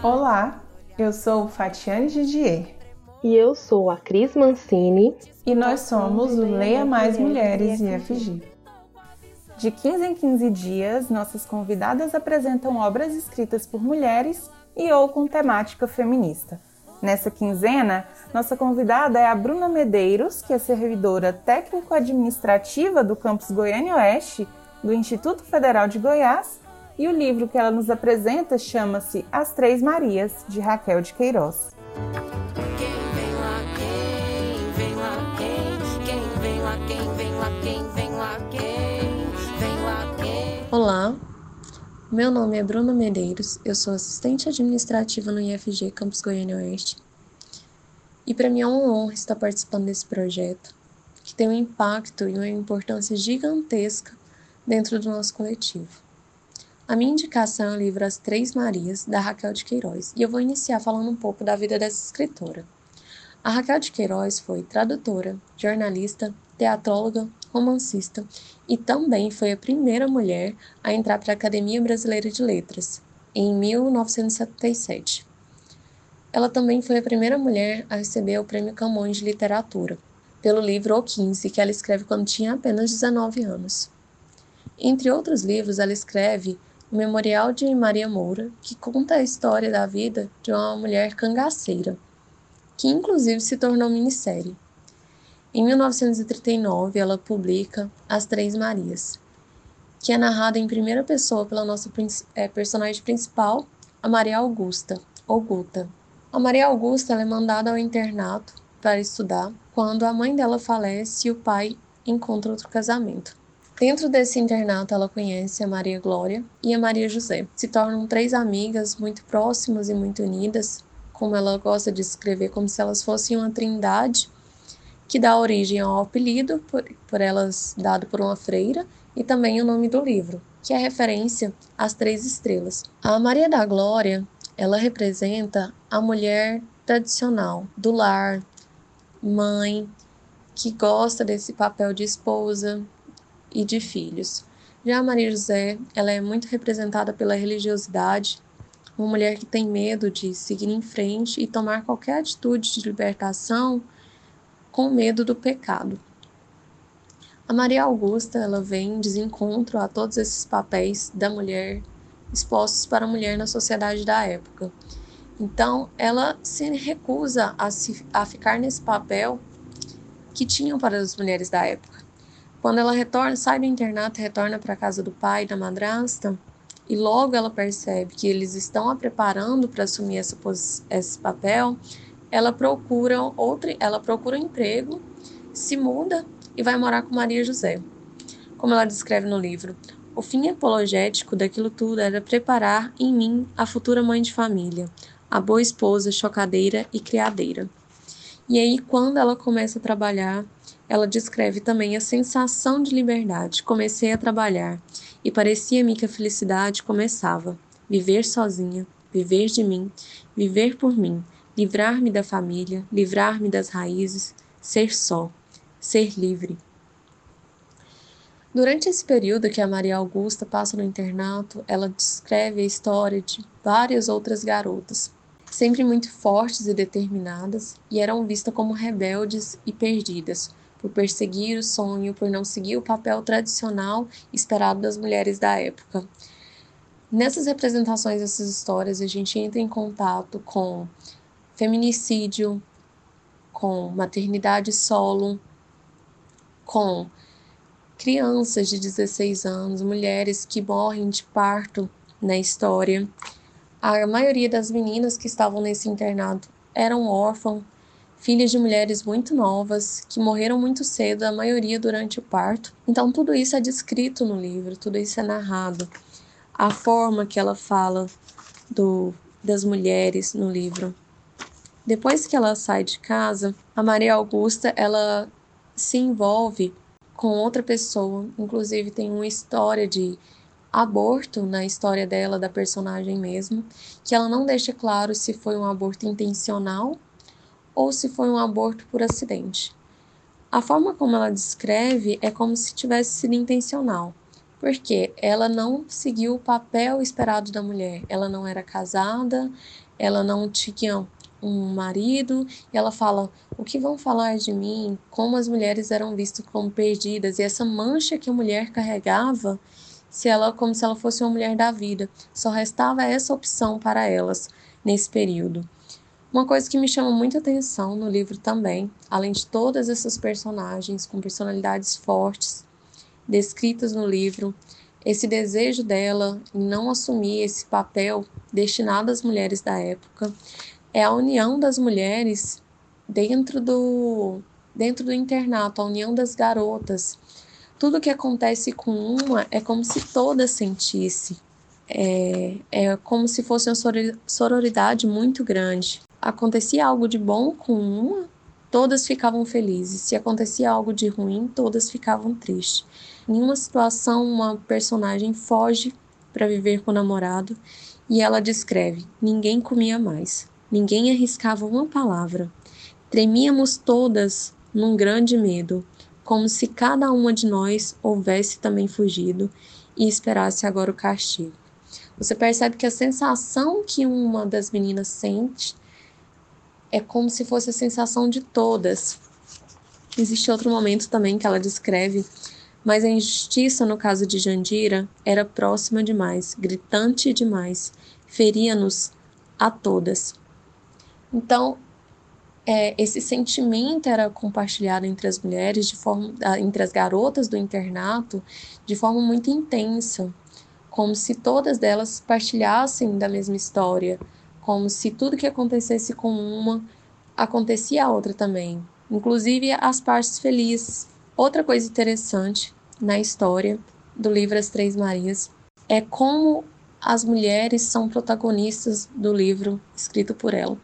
Olá, eu sou Fatiane Didier. E eu sou a Cris Mancini. E nós somos o Leia Mais Mulheres IFG. De 15 em 15 dias, nossas convidadas apresentam obras escritas por mulheres e ou com temática feminista. Nessa quinzena, nossa convidada é a Bruna Medeiros, que é servidora técnico-administrativa do campus Goiânia Oeste do Instituto Federal de Goiás, e o livro que ela nos apresenta chama-se As Três Marias, de Raquel de Queiroz. Olá, meu nome é Bruna Medeiros, eu sou assistente administrativa no IFG Campus Goiânia Oeste. E para mim é uma honra estar participando desse projeto, que tem um impacto e uma importância gigantesca dentro do nosso coletivo. A minha indicação é o livro As Três Marias, da Raquel de Queiroz, e eu vou iniciar falando um pouco da vida dessa escritora. A Raquel de Queiroz foi tradutora, jornalista, teatróloga, romancista e também foi a primeira mulher a entrar para a Academia Brasileira de Letras, em 1977. Ela também foi a primeira mulher a receber o Prêmio Camões de Literatura, pelo livro O 15, que ela escreve quando tinha apenas 19 anos. Entre outros livros, ela escreve o Memorial de Maria Moura, que conta a história da vida de uma mulher cangaceira, que inclusive se tornou minissérie. Em 1939, ela publica As Três Marias, que é narrada em primeira pessoa pela nossa é, personagem principal, a Maria Augusta, ou Guta. A Maria Augusta é mandada ao internato para estudar quando a mãe dela falece e o pai encontra outro casamento. Dentro desse internato, ela conhece a Maria Glória e a Maria José. Se tornam três amigas muito próximas e muito unidas, como ela gosta de escrever, como se elas fossem uma trindade que dá origem ao apelido, por, por elas dado por uma freira, e também o nome do livro, que é referência às três estrelas. A Maria da Glória, ela representa a mulher tradicional do lar, mãe, que gosta desse papel de esposa e de filhos. Já a Maria José, ela é muito representada pela religiosidade, uma mulher que tem medo de seguir em frente e tomar qualquer atitude de libertação com medo do pecado. A Maria Augusta ela vem em desencontro a todos esses papéis da mulher expostos para a mulher na sociedade da época. Então, ela se recusa a, se, a ficar nesse papel que tinham para as mulheres da época. Quando ela retorna, sai do internato, retorna para a casa do pai da madrasta, e logo ela percebe que eles estão a preparando para assumir essa, esse papel, ela procura outra, ela procura um emprego, se muda e vai morar com Maria José. Como ela descreve no livro, o fim apologético daquilo tudo era preparar em mim a futura mãe de família, a boa esposa, chocadeira e criadeira. E aí, quando ela começa a trabalhar, ela descreve também a sensação de liberdade. Comecei a trabalhar e parecia-me que a felicidade começava. Viver sozinha, viver de mim, viver por mim, livrar-me da família, livrar-me das raízes, ser só, ser livre. Durante esse período que a Maria Augusta passa no internato, ela descreve a história de várias outras garotas, sempre muito fortes e determinadas, e eram vistas como rebeldes e perdidas, por perseguir o sonho, por não seguir o papel tradicional esperado das mulheres da época. Nessas representações dessas histórias, a gente entra em contato com feminicídio, com maternidade solo, com crianças de 16 anos, mulheres que morrem de parto na história. A maioria das meninas que estavam nesse internado eram órfãos, filhas de mulheres muito novas, que morreram muito cedo, a maioria durante o parto. Então, tudo isso é descrito no livro, tudo isso é narrado. A forma que ela fala do, das mulheres no livro depois que ela sai de casa, a Maria Augusta ela se envolve com outra pessoa, inclusive tem uma história de aborto na história dela, da personagem mesmo, que ela não deixa claro se foi um aborto intencional ou se foi um aborto por acidente. A forma como ela descreve é como se tivesse sido intencional. porque ela não seguiu o papel esperado da mulher. Ela não era casada, ela não tinha um marido, e ela fala: o que vão falar de mim? Como as mulheres eram vistas como perdidas, e essa mancha que a mulher carregava, se ela como se ela fosse uma mulher da vida. Só restava essa opção para elas nesse período. Uma coisa que me chama muita atenção no livro também, além de todas essas personagens com personalidades fortes descritas no livro, esse desejo dela em não assumir esse papel destinado às mulheres da época, é a união das mulheres dentro do dentro do internato, a união das garotas. Tudo que acontece com uma é como se todas sentisse. É, é como se fosse uma sororidade muito grande acontecia algo de bom com uma, todas ficavam felizes. Se acontecia algo de ruim, todas ficavam tristes. Em uma situação, uma personagem foge para viver com o namorado e ela descreve: ninguém comia mais, ninguém arriscava uma palavra. Tremíamos todas num grande medo, como se cada uma de nós houvesse também fugido e esperasse agora o castigo. Você percebe que a sensação que uma das meninas sente é como se fosse a sensação de todas. Existe outro momento também que ela descreve, mas a injustiça no caso de Jandira era próxima demais, gritante demais, feria-nos a todas. Então, é, esse sentimento era compartilhado entre as mulheres, de forma, ah, entre as garotas do internato, de forma muito intensa, como se todas delas partilhassem da mesma história, como se tudo que acontecesse com uma acontecia a outra também, inclusive as partes felizes. Outra coisa interessante na história do livro As Três Marias é como as mulheres são protagonistas do livro escrito por ela.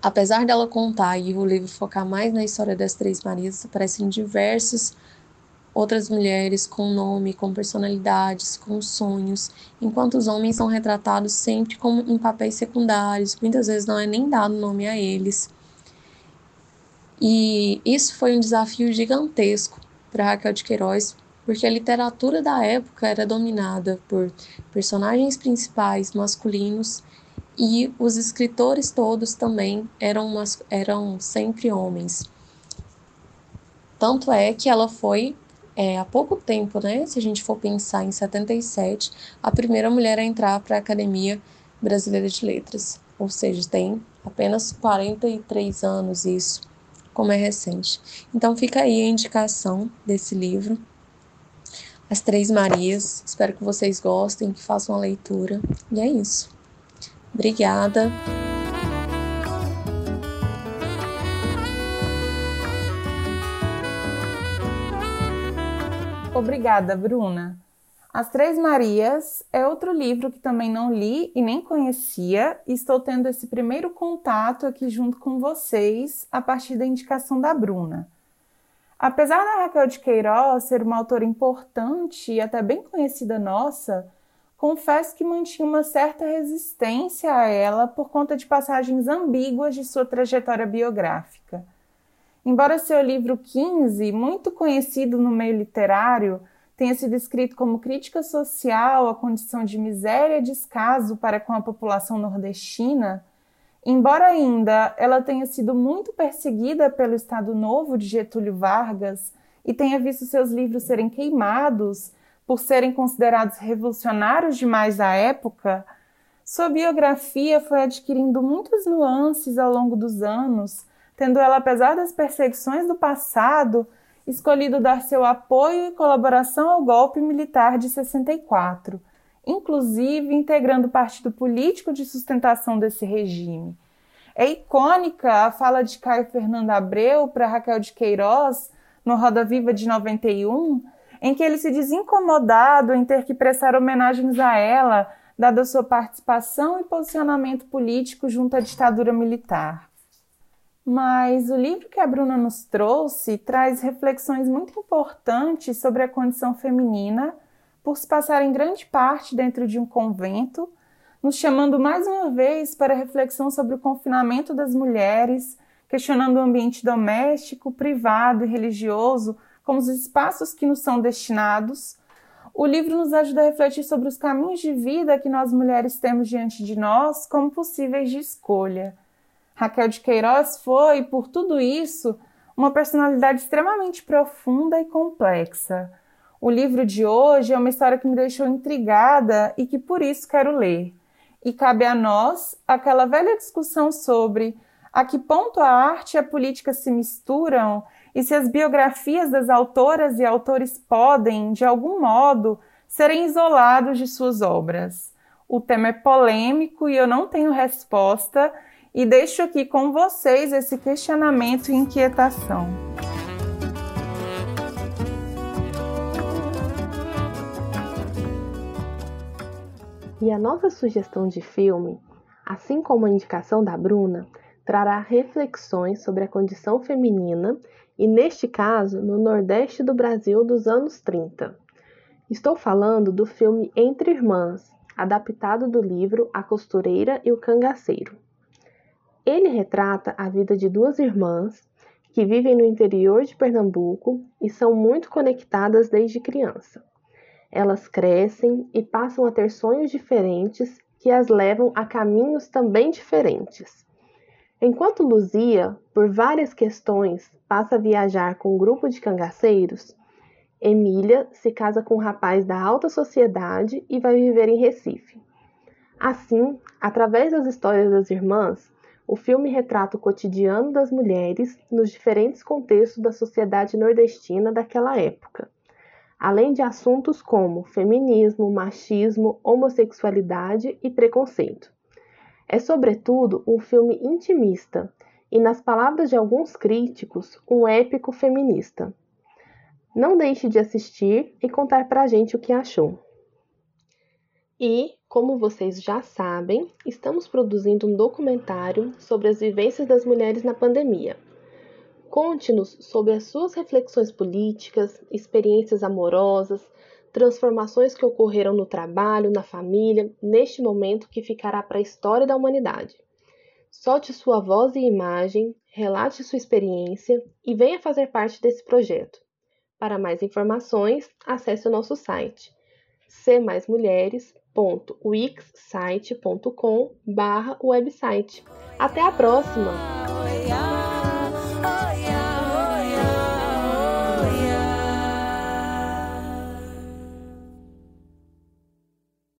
Apesar dela contar e o livro focar mais na história das Três Marias, aparecem diversos outras mulheres com nome, com personalidades, com sonhos, enquanto os homens são retratados sempre como em papéis secundários, muitas vezes não é nem dado nome a eles. E isso foi um desafio gigantesco para Raquel de Queiroz, porque a literatura da época era dominada por personagens principais masculinos e os escritores todos também eram, eram sempre homens. Tanto é que ela foi é, há pouco tempo, né? Se a gente for pensar em 77, a primeira mulher a entrar para a Academia Brasileira de Letras. Ou seja, tem apenas 43 anos isso, como é recente. Então fica aí a indicação desse livro. As Três Marias. Espero que vocês gostem, que façam a leitura. E é isso. Obrigada. Obrigada, Bruna. As Três Marias é outro livro que também não li e nem conhecia, e estou tendo esse primeiro contato aqui junto com vocês a partir da indicação da Bruna. Apesar da Raquel de Queiroz ser uma autora importante e até bem conhecida nossa, confesso que mantinha uma certa resistência a ela por conta de passagens ambíguas de sua trajetória biográfica. Embora seu livro 15, muito conhecido no meio literário, tenha sido escrito como crítica social à condição de miséria e descaso para com a população nordestina, embora ainda ela tenha sido muito perseguida pelo Estado Novo de Getúlio Vargas e tenha visto seus livros serem queimados por serem considerados revolucionários demais à época, sua biografia foi adquirindo muitas nuances ao longo dos anos tendo ela, apesar das perseguições do passado, escolhido dar seu apoio e colaboração ao golpe militar de 64, inclusive integrando o partido político de sustentação desse regime. É icônica a fala de Caio Fernando Abreu para Raquel de Queiroz no Roda Viva de 91, em que ele se diz incomodado em ter que prestar homenagens a ela, dada sua participação e posicionamento político junto à ditadura militar. Mas o livro que a Bruna nos trouxe traz reflexões muito importantes sobre a condição feminina, por se passar em grande parte dentro de um convento, nos chamando mais uma vez para reflexão sobre o confinamento das mulheres, questionando o ambiente doméstico, privado e religioso como os espaços que nos são destinados, o livro nos ajuda a refletir sobre os caminhos de vida que nós mulheres temos diante de nós como possíveis de escolha. Raquel de Queiroz foi, por tudo isso, uma personalidade extremamente profunda e complexa. O livro de hoje é uma história que me deixou intrigada e que por isso quero ler. E cabe a nós aquela velha discussão sobre a que ponto a arte e a política se misturam e se as biografias das autoras e autores podem, de algum modo, serem isolados de suas obras. O tema é polêmico e eu não tenho resposta, e deixo aqui com vocês esse questionamento e inquietação. E a nossa sugestão de filme, assim como a indicação da Bruna, trará reflexões sobre a condição feminina e, neste caso, no Nordeste do Brasil dos anos 30. Estou falando do filme Entre Irmãs, adaptado do livro A Costureira e o Cangaceiro. Ele retrata a vida de duas irmãs que vivem no interior de Pernambuco e são muito conectadas desde criança. Elas crescem e passam a ter sonhos diferentes que as levam a caminhos também diferentes. Enquanto Luzia, por várias questões, passa a viajar com um grupo de cangaceiros, Emília se casa com um rapaz da alta sociedade e vai viver em Recife. Assim, através das histórias das irmãs, o filme retrata o cotidiano das mulheres nos diferentes contextos da sociedade nordestina daquela época, além de assuntos como feminismo, machismo, homossexualidade e preconceito. É, sobretudo, um filme intimista e, nas palavras de alguns críticos, um épico feminista. Não deixe de assistir e contar pra gente o que achou. E, como vocês já sabem, estamos produzindo um documentário sobre as vivências das mulheres na pandemia. Conte-nos sobre as suas reflexões políticas, experiências amorosas, transformações que ocorreram no trabalho, na família, neste momento que ficará para a história da humanidade. Solte sua voz e imagem, relate sua experiência e venha fazer parte desse projeto. Para mais informações, acesse o nosso site cmaismulheres.wixsite.com/website. Até a próxima!